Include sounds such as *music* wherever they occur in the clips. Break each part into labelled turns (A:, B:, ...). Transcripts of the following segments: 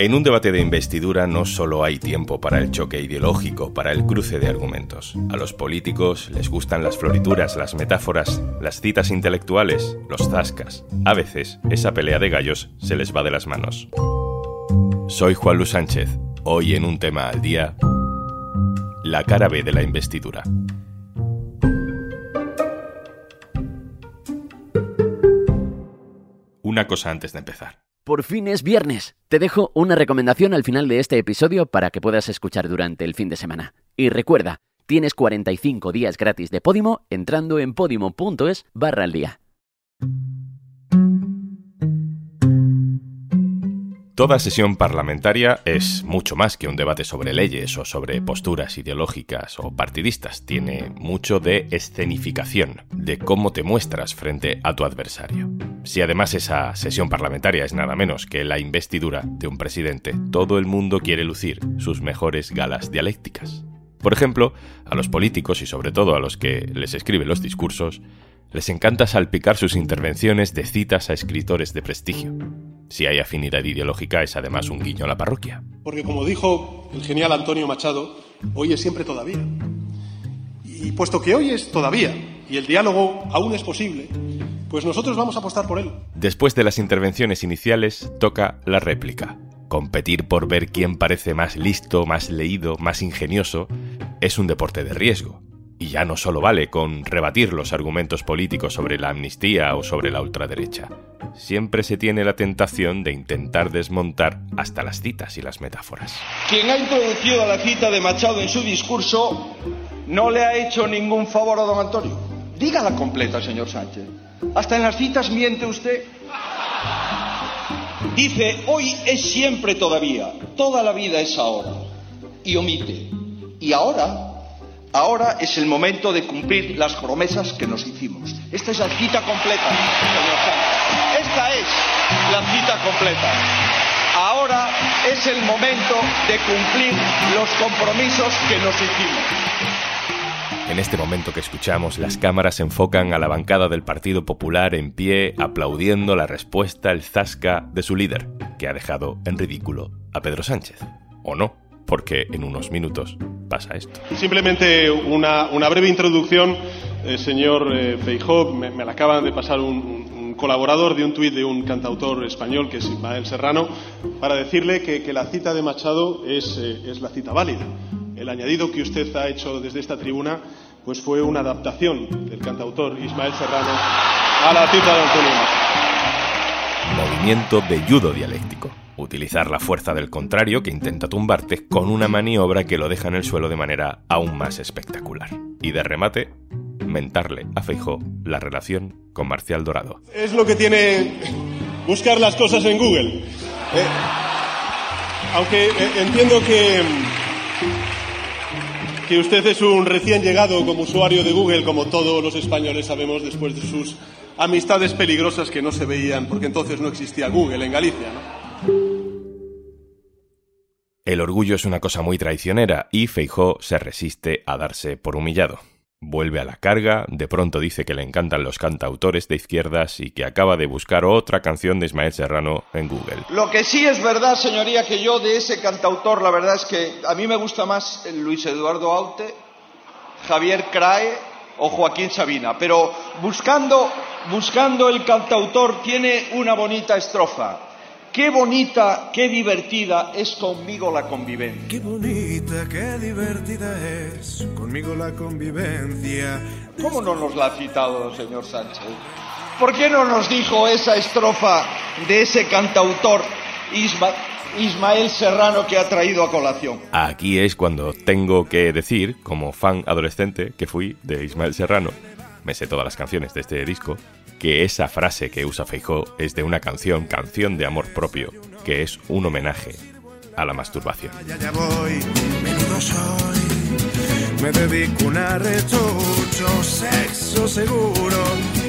A: En un debate de investidura no solo hay tiempo para el choque ideológico, para el cruce de argumentos. A los políticos les gustan las florituras, las metáforas, las citas intelectuales, los zascas. A veces, esa pelea de gallos se les va de las manos. Soy Juan Luis Sánchez. Hoy en un tema al día, la cara B de la investidura. Una cosa antes de empezar.
B: Por fin es viernes. Te dejo una recomendación al final de este episodio para que puedas escuchar durante el fin de semana. Y recuerda, tienes 45 días gratis de Podimo entrando en podimo.es barra al día.
A: Toda sesión parlamentaria es mucho más que un debate sobre leyes o sobre posturas ideológicas o partidistas. Tiene mucho de escenificación, de cómo te muestras frente a tu adversario. Si además esa sesión parlamentaria es nada menos que la investidura de un presidente, todo el mundo quiere lucir sus mejores galas dialécticas. Por ejemplo, a los políticos y sobre todo a los que les escriben los discursos, les encanta salpicar sus intervenciones de citas a escritores de prestigio. Si hay afinidad ideológica es además un guiño a la parroquia.
C: Porque como dijo el genial Antonio Machado, hoy es siempre todavía. Y puesto que hoy es todavía y el diálogo aún es posible, pues nosotros vamos a apostar por él.
A: Después de las intervenciones iniciales, toca la réplica. Competir por ver quién parece más listo, más leído, más ingenioso, es un deporte de riesgo. Y ya no solo vale con rebatir los argumentos políticos sobre la amnistía o sobre la ultraderecha. Siempre se tiene la tentación de intentar desmontar hasta las citas y las metáforas.
D: Quien ha introducido la cita de Machado en su discurso no le ha hecho ningún favor a don Antonio. Dígala completa, señor Sánchez. Hasta en las citas miente usted. Dice, hoy es siempre todavía, toda la vida es ahora. Y omite. Y ahora Ahora es el momento de cumplir las promesas que nos hicimos. Esta es la cita completa, señor Sánchez. Esta es la cita completa. Ahora es el momento de cumplir los compromisos que nos hicimos.
A: En este momento que escuchamos, las cámaras enfocan a la bancada del Partido Popular en pie, aplaudiendo la respuesta, el zasca de su líder, que ha dejado en ridículo a Pedro Sánchez. ¿O no? Porque en unos minutos pasa esto.
C: Simplemente una, breve introducción, eh, señor eh, Feijó, me, la acaba de pasar un, colaborador de un tuit de un cantautor español que es Ismael Serrano, para decirle que, la cita de Machado es, eh, es la cita válida. El añadido que usted ha hecho desde esta tribuna pues fue una adaptación del cantautor Ismael Serrano a la cita de Antonio
A: Machado. Movimiento de judo dialéctico utilizar la fuerza del contrario que intenta tumbarte con una maniobra que lo deja en el suelo de manera aún más espectacular. Y de remate, mentarle a Feijó la relación con Marcial Dorado.
C: Es lo que tiene buscar las cosas en Google. Eh, aunque eh, entiendo que, que usted es un recién llegado como usuario de Google, como todos los españoles sabemos después de sus amistades peligrosas que no se veían, porque entonces no existía Google en Galicia, ¿no?
A: El orgullo es una cosa muy traicionera y Feijó se resiste a darse por humillado. Vuelve a la carga, de pronto dice que le encantan los cantautores de izquierdas y que acaba de buscar otra canción de Ismael Serrano en Google.
D: Lo que sí es verdad, señoría, que yo de ese cantautor, la verdad es que a mí me gusta más Luis Eduardo Aute, Javier Crae o Joaquín Sabina, pero buscando, buscando el cantautor tiene una bonita estrofa. Qué bonita, qué divertida es conmigo la convivencia.
E: Qué bonita, qué divertida es conmigo la convivencia.
D: ¿Cómo no nos la ha citado el señor Sánchez? ¿Por qué no nos dijo esa estrofa de ese cantautor Ismael Serrano que ha traído a colación?
A: Aquí es cuando tengo que decir, como fan adolescente que fui de Ismael Serrano, me sé todas las canciones de este disco, que esa frase que usa Feijó es de una canción, canción de amor propio, que es un homenaje a la masturbación.
E: Ya, voy, soy, me dedico un arrechucho, sexo seguro,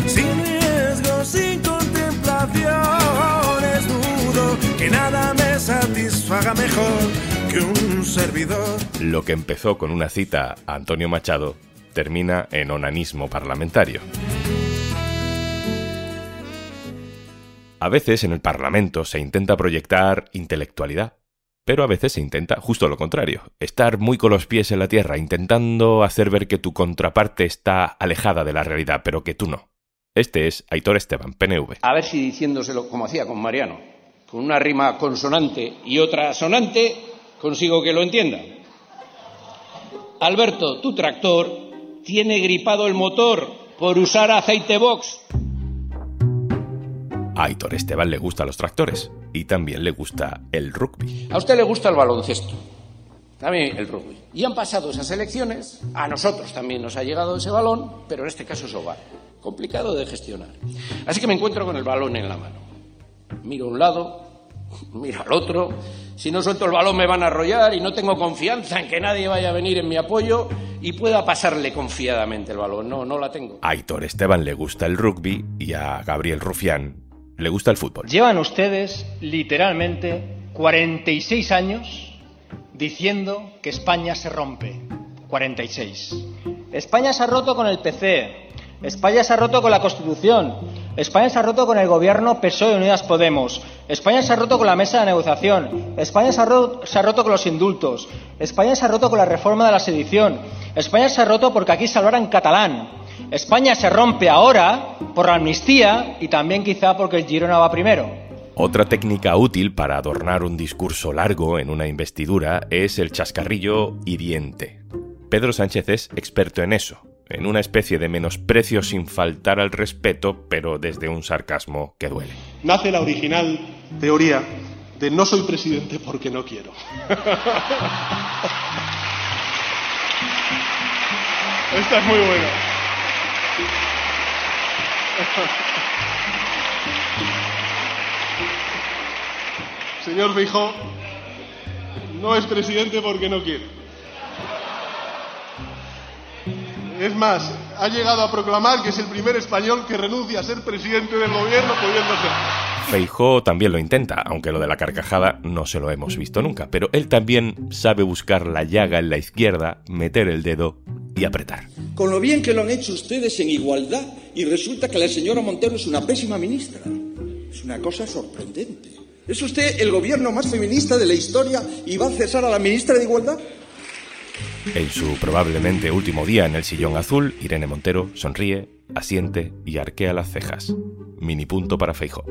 E: sin riesgo, sin contemplaciones, dudo que nada me satisfaga mejor que un servidor.
A: Lo que empezó con una cita a Antonio Machado termina en onanismo parlamentario. A veces en el Parlamento se intenta proyectar intelectualidad, pero a veces se intenta justo lo contrario, estar muy con los pies en la tierra, intentando hacer ver que tu contraparte está alejada de la realidad, pero que tú no. Este es Aitor Esteban, PNV.
F: A ver si diciéndoselo como hacía con Mariano, con una rima consonante y otra sonante, consigo que lo entienda. Alberto, tu tractor tiene gripado el motor por usar aceite box.
A: A Aitor Esteban le gustan los tractores y también le gusta el rugby.
F: A usted le gusta el baloncesto. A mí el rugby. Y han pasado esas elecciones, a nosotros también nos ha llegado ese balón, pero en este caso es oval. Complicado de gestionar. Así que me encuentro con el balón en la mano. Miro a un lado, *laughs* miro al otro. Si no suelto el balón me van a arrollar y no tengo confianza en que nadie vaya a venir en mi apoyo y pueda pasarle confiadamente el balón. No, no la tengo.
A: A Aitor Esteban le gusta el rugby y a Gabriel Rufián le gusta el fútbol.
G: Llevan ustedes literalmente 46 años diciendo que España se rompe. 46. España se ha roto con el PC. España se ha roto con la Constitución. España se ha roto con el gobierno PSOE Unidas Podemos. España se ha roto con la mesa de negociación. España se ha, roto, se ha roto con los indultos. España se ha roto con la reforma de la sedición. España se ha roto porque aquí se hablara catalán. España se rompe ahora por la amnistía y también quizá porque el Girona va primero.
A: Otra técnica útil para adornar un discurso largo en una investidura es el chascarrillo hiriente. Pedro Sánchez es experto en eso, en una especie de menosprecio sin faltar al respeto, pero desde un sarcasmo que duele.
C: Nace la original teoría de no soy presidente porque no quiero. *laughs* Esta es muy buena. *laughs* Señor Feijóo, no es presidente porque no quiere. Es más, ha llegado a proclamar que es el primer español que renuncia a ser presidente del gobierno pudiendo ser.
A: Feijó también lo intenta, aunque lo de la carcajada no se lo hemos visto nunca, pero él también sabe buscar la llaga en la izquierda, meter el dedo y apretar.
D: Con lo bien que lo han hecho ustedes en igualdad y resulta que la señora Montero es una pésima ministra. Es una cosa sorprendente. ¿Es usted el gobierno más feminista de la historia y va a cesar a la ministra de Igualdad?
A: En su probablemente último día en el sillón azul, Irene Montero sonríe, asiente y arquea las cejas. Mini punto para Feijo.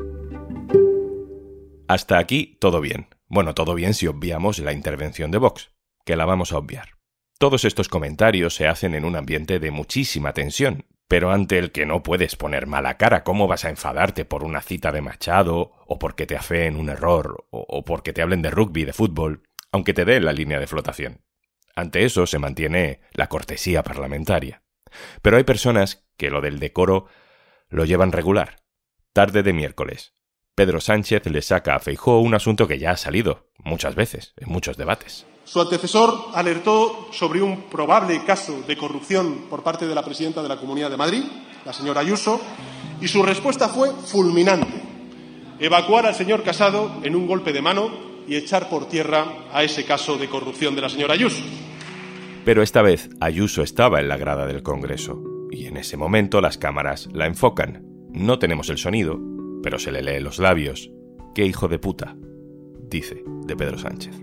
A: Hasta aquí todo bien. Bueno, todo bien si obviamos la intervención de Vox, que la vamos a obviar. Todos estos comentarios se hacen en un ambiente de muchísima tensión, pero ante el que no puedes poner mala cara, ¿cómo vas a enfadarte por una cita de Machado, o porque te afeen un error, o, porque te hablen de rugby, de fútbol, aunque te dé la línea de flotación? Ante eso se mantiene la cortesía parlamentaria. Pero hay personas que lo del decoro lo llevan regular. Tarde de miércoles. Pedro Sánchez le saca a Feijó un asunto que ya ha salido muchas veces en muchos debates.
C: Su antecesor alertó sobre un probable caso de corrupción por parte de la presidenta de la Comunidad de Madrid, la señora Ayuso, y su respuesta fue fulminante. Evacuar al señor Casado en un golpe de mano y echar por tierra a ese caso de corrupción de la señora Ayuso.
A: Pero esta vez Ayuso estaba en la grada del Congreso y en ese momento las cámaras la enfocan. No tenemos el sonido, pero se le lee los labios. ¡Qué hijo de puta! dice de Pedro Sánchez.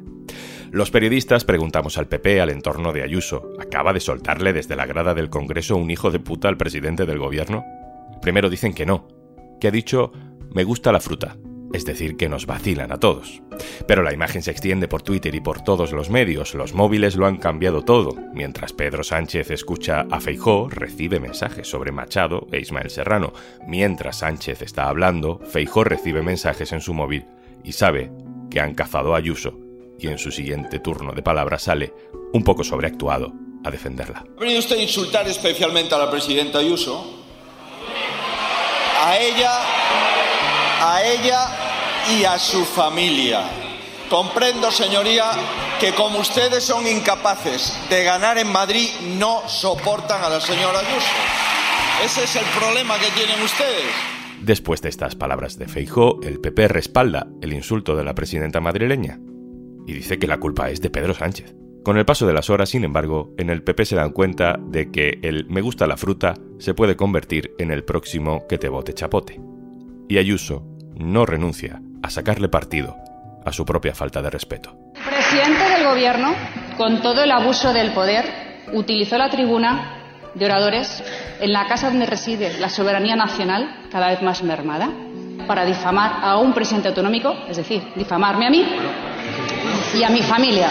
A: Los periodistas preguntamos al PP al entorno de Ayuso. ¿Acaba de soltarle desde la grada del Congreso un hijo de puta al presidente del gobierno? Primero dicen que no, que ha dicho me gusta la fruta, es decir, que nos vacilan a todos. Pero la imagen se extiende por Twitter y por todos los medios, los móviles lo han cambiado todo. Mientras Pedro Sánchez escucha a Feijó, recibe mensajes sobre Machado e Ismael Serrano. Mientras Sánchez está hablando, Feijó recibe mensajes en su móvil y sabe que han cazado a Ayuso y en su siguiente turno de palabra sale, un poco sobreactuado, a defenderla.
D: ¿Ha venido usted a insultar especialmente a la presidenta Ayuso? A ella, a ella y a su familia. Comprendo, señoría, que como ustedes son incapaces de ganar en Madrid, no soportan a la señora Ayuso. Ese es el problema que tienen ustedes.
A: Después de estas palabras de Feijó, el PP respalda el insulto de la presidenta madrileña y dice que la culpa es de Pedro Sánchez. Con el paso de las horas, sin embargo, en el PP se dan cuenta de que el me gusta la fruta se puede convertir en el próximo que te bote chapote. Y Ayuso no renuncia a sacarle partido a su propia falta de respeto.
H: El presidente del Gobierno, con todo el abuso del poder, utilizó la tribuna de oradores en la casa donde reside la soberanía nacional, cada vez más mermada, para difamar a un presidente autonómico, es decir, difamarme a mí y a mi familia.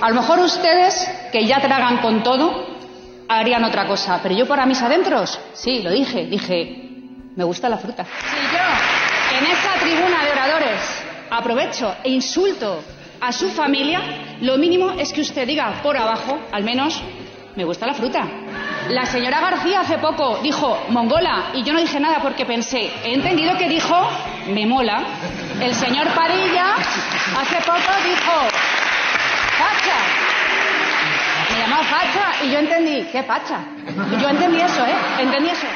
H: A lo mejor ustedes, que ya tragan con todo, harían otra cosa, pero yo para mis adentros, sí, lo dije, dije, me gusta la fruta. Si yo en esa tribuna de oradores aprovecho e insulto a su familia, lo mínimo es que usted diga por abajo, al menos, me gusta la fruta. La señora García hace poco dijo mongola y yo no dije nada porque pensé, he entendido que dijo me mola. El señor Padilla hace poco dijo facha. Me llamó facha y yo entendí, ¿qué facha? Yo entendí eso, ¿eh? Entendí eso.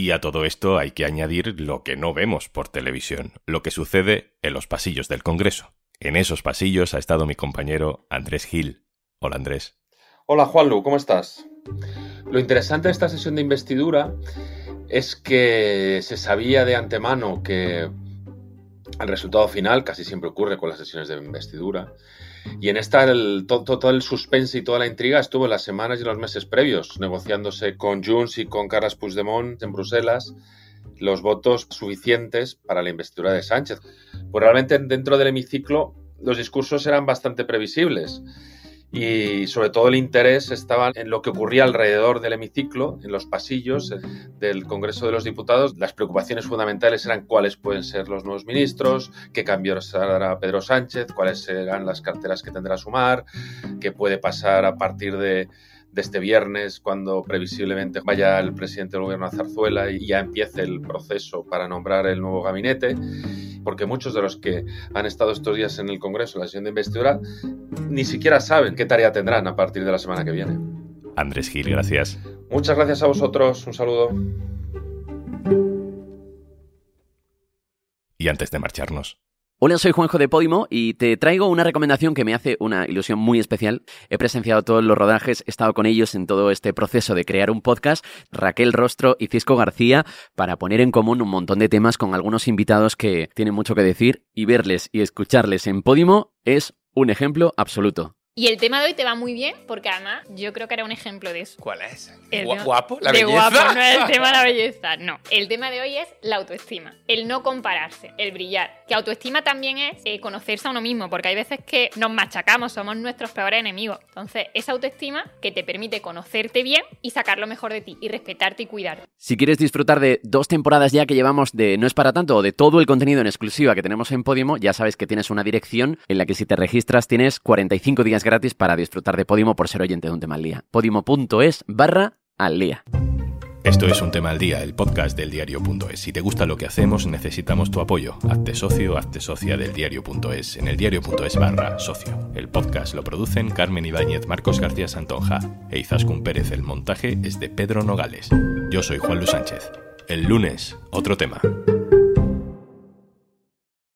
A: Y a todo esto hay que añadir lo que no vemos por televisión, lo que sucede en los pasillos del Congreso. En esos pasillos ha estado mi compañero Andrés Gil. Hola Andrés.
I: Hola Juanlu, ¿cómo estás? Lo interesante de esta sesión de investidura es que se sabía de antemano que el resultado final casi siempre ocurre con las sesiones de investidura. Y en esta, el, todo, todo, el suspense y toda la intriga estuvo en las semanas y los meses previos, negociándose con Junts y con Carles Puigdemont en Bruselas los votos suficientes para la investidura de Sánchez. Pues realmente dentro del hemiciclo los discursos eran bastante previsibles y sobre todo el interés estaba en lo que ocurría alrededor del hemiciclo, en los pasillos del Congreso de los Diputados. Las preocupaciones fundamentales eran cuáles pueden ser los nuevos ministros, qué cambios hará Pedro Sánchez, cuáles serán las carteras que tendrá sumar, qué puede pasar a partir de, de este viernes, cuando previsiblemente vaya el presidente del gobierno a Zarzuela y ya empiece el proceso para nombrar el nuevo gabinete porque muchos de los que han estado estos días en el Congreso, la sesión de investidura, ni siquiera saben qué tarea tendrán a partir de la semana que viene.
A: Andrés Gil, gracias.
I: Muchas gracias a vosotros. Un saludo.
A: Y antes de marcharnos,
B: Hola, soy Juanjo de Podimo y te traigo una recomendación que me hace una ilusión muy especial. He presenciado todos los rodajes, he estado con ellos en todo este proceso de crear un podcast, Raquel Rostro y Cisco García, para poner en común un montón de temas con algunos invitados que tienen mucho que decir y verles y escucharles en Podimo es un ejemplo absoluto.
J: Y el tema de hoy te va muy bien porque además yo creo que era un ejemplo de eso.
K: ¿Cuál es?
J: El
K: ¿Guapo? ¿La
J: de
K: belleza?
J: guapo, no es el *laughs* tema de la belleza, no. El tema de hoy es la autoestima, el no compararse, el brillar. Que autoestima también es eh, conocerse a uno mismo, porque hay veces que nos machacamos, somos nuestros peores enemigos. Entonces, esa autoestima que te permite conocerte bien y sacar lo mejor de ti, y respetarte y cuidarte.
B: Si quieres disfrutar de dos temporadas ya que llevamos de No es para tanto o de todo el contenido en exclusiva que tenemos en Podimo, ya sabes que tienes una dirección en la que si te registras tienes 45 días gratis para disfrutar de Podimo por ser oyente de un tema al día. Podimo.es barra al día.
A: Esto es Un Tema al Día, el podcast del diario.es. Si te gusta lo que hacemos, necesitamos tu apoyo. Hazte socio, hazte socia del diario.es en el diario.es barra socio. El podcast lo producen Carmen Ibáñez, Marcos García Santonja e Izaskun Pérez. El montaje es de Pedro Nogales. Yo soy Juan Luis Sánchez. El lunes, otro tema.